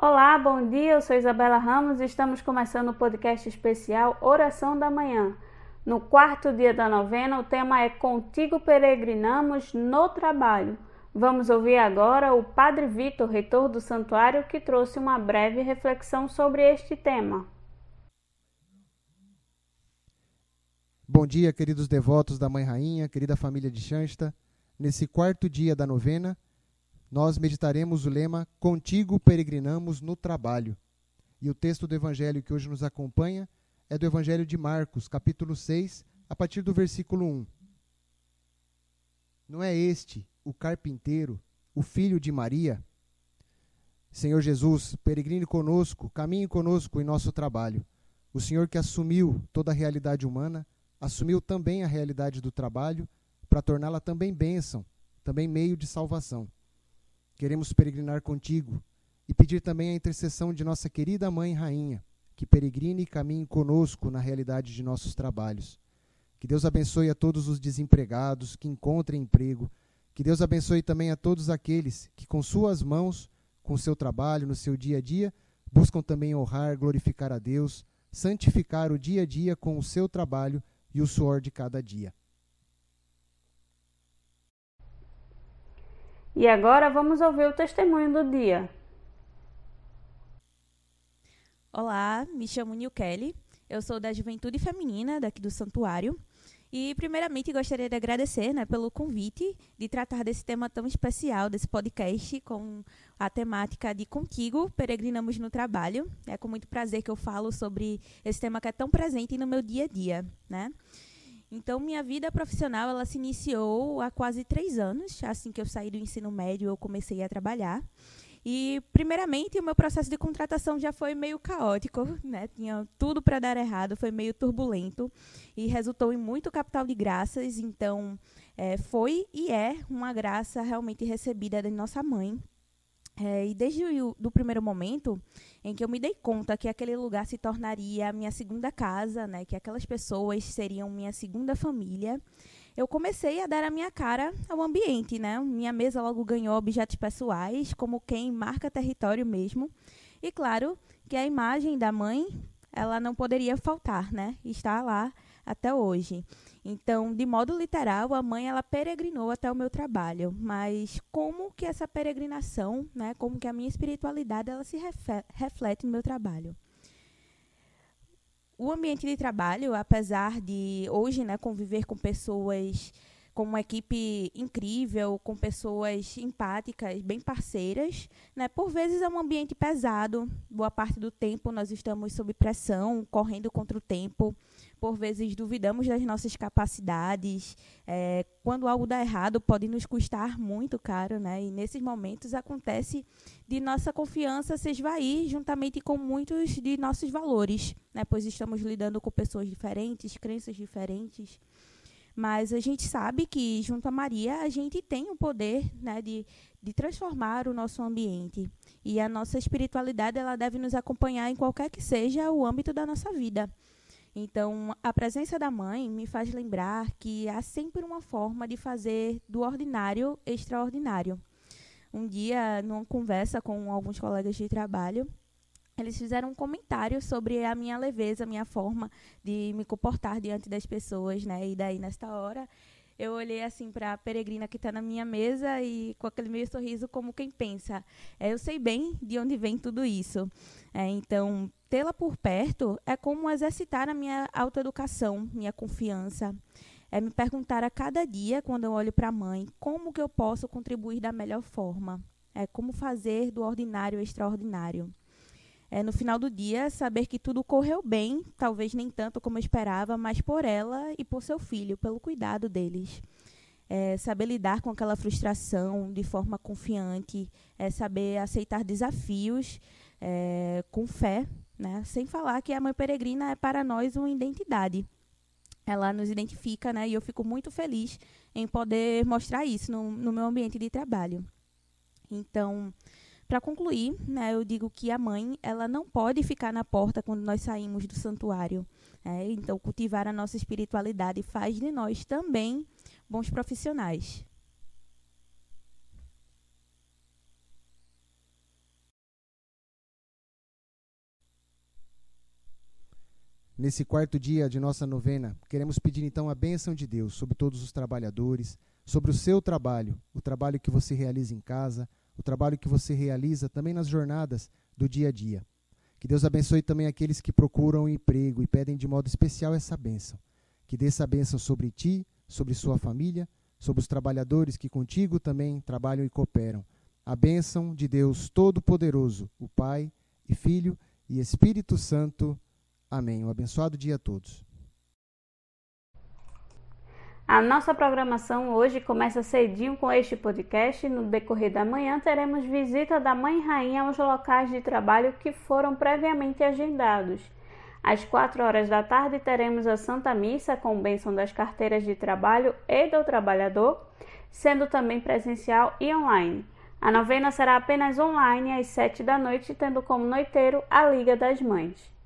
Olá, bom dia. Eu sou Isabela Ramos e estamos começando o podcast especial Oração da Manhã. No quarto dia da novena, o tema é Contigo Peregrinamos no Trabalho. Vamos ouvir agora o Padre Vitor, reitor do santuário, que trouxe uma breve reflexão sobre este tema. Bom dia, queridos devotos da Mãe Rainha, querida família de Xansta. Nesse quarto dia da novena, nós meditaremos o lema Contigo peregrinamos no trabalho. E o texto do evangelho que hoje nos acompanha é do Evangelho de Marcos, capítulo 6, a partir do versículo 1. Não é este o carpinteiro, o filho de Maria? Senhor Jesus, peregrine conosco, caminhe conosco em nosso trabalho. O Senhor que assumiu toda a realidade humana, assumiu também a realidade do trabalho para torná-la também bênção, também meio de salvação. Queremos peregrinar contigo e pedir também a intercessão de nossa querida Mãe Rainha, que peregrine e caminhe conosco na realidade de nossos trabalhos. Que Deus abençoe a todos os desempregados que encontrem emprego. Que Deus abençoe também a todos aqueles que, com suas mãos, com seu trabalho, no seu dia a dia, buscam também honrar, glorificar a Deus, santificar o dia a dia com o seu trabalho e o suor de cada dia. E agora vamos ouvir o testemunho do dia. Olá, me chamo Nil Kelly, eu sou da Juventude Feminina daqui do Santuário. E, primeiramente, gostaria de agradecer né, pelo convite de tratar desse tema tão especial, desse podcast, com a temática de Contigo, Peregrinamos no Trabalho. É com muito prazer que eu falo sobre esse tema que é tão presente no meu dia a dia. Né? Então, minha vida profissional ela se iniciou há quase três anos. Assim que eu saí do ensino médio, eu comecei a trabalhar. E, primeiramente, o meu processo de contratação já foi meio caótico, né? Tinha tudo para dar errado, foi meio turbulento e resultou em muito capital de graças. Então, é, foi e é uma graça realmente recebida da nossa mãe, é, e desde o do primeiro momento em que eu me dei conta que aquele lugar se tornaria minha segunda casa, né, que aquelas pessoas seriam minha segunda família, eu comecei a dar a minha cara ao ambiente. Né? Minha mesa logo ganhou objetos pessoais, como quem marca território mesmo. E claro que a imagem da mãe ela não poderia faltar, né? Está lá até hoje. Então, de modo literal, a mãe ela peregrinou até o meu trabalho, mas como que essa peregrinação, né, como que a minha espiritualidade ela se reflete no meu trabalho? O ambiente de trabalho, apesar de hoje, né, conviver com pessoas com uma equipe incrível, com pessoas empáticas, bem parceiras, né? Por vezes é um ambiente pesado, boa parte do tempo nós estamos sob pressão, correndo contra o tempo, por vezes duvidamos das nossas capacidades. É, quando algo dá errado, pode nos custar muito caro, né? E nesses momentos acontece de nossa confiança se esvair juntamente com muitos de nossos valores, né? Pois estamos lidando com pessoas diferentes, crenças diferentes. Mas a gente sabe que, junto a Maria, a gente tem o poder né, de, de transformar o nosso ambiente. E a nossa espiritualidade ela deve nos acompanhar em qualquer que seja o âmbito da nossa vida. Então, a presença da mãe me faz lembrar que há sempre uma forma de fazer do ordinário extraordinário. Um dia, numa conversa com alguns colegas de trabalho, eles fizeram um comentário sobre a minha leveza, a minha forma de me comportar diante das pessoas, né? E daí, nesta hora, eu olhei assim para a peregrina que está na minha mesa e com aquele meio sorriso como quem pensa, é, eu sei bem de onde vem tudo isso. É, então, tê-la por perto é como exercitar a minha autoeducação, minha confiança. É me perguntar a cada dia, quando eu olho para a mãe, como que eu posso contribuir da melhor forma. É como fazer do ordinário extraordinário é, no final do dia, saber que tudo correu bem, talvez nem tanto como eu esperava, mas por ela e por seu filho, pelo cuidado deles. É, saber lidar com aquela frustração de forma confiante, é saber aceitar desafios é, com fé, né? sem falar que a Mãe Peregrina é para nós uma identidade. Ela nos identifica, né? e eu fico muito feliz em poder mostrar isso no, no meu ambiente de trabalho. Então, para concluir, né, eu digo que a mãe ela não pode ficar na porta quando nós saímos do santuário. Né? Então, cultivar a nossa espiritualidade faz de nós também bons profissionais. Nesse quarto dia de nossa novena, queremos pedir então a bênção de Deus sobre todos os trabalhadores, sobre o seu trabalho, o trabalho que você realiza em casa, o trabalho que você realiza também nas jornadas do dia a dia. Que Deus abençoe também aqueles que procuram um emprego e pedem de modo especial essa bênção. Que dê essa bênção sobre ti, sobre sua família, sobre os trabalhadores que contigo também trabalham e cooperam. A bênção de Deus Todo-Poderoso, o Pai e Filho e Espírito Santo. Amém. Um abençoado dia a todos. A nossa programação hoje começa cedinho com este podcast. No decorrer da manhã, teremos visita da Mãe Rainha aos locais de trabalho que foram previamente agendados. Às quatro horas da tarde, teremos a Santa Missa com bênção das carteiras de trabalho e do trabalhador, sendo também presencial e online. A novena será apenas online às sete da noite, tendo como noiteiro a Liga das Mães.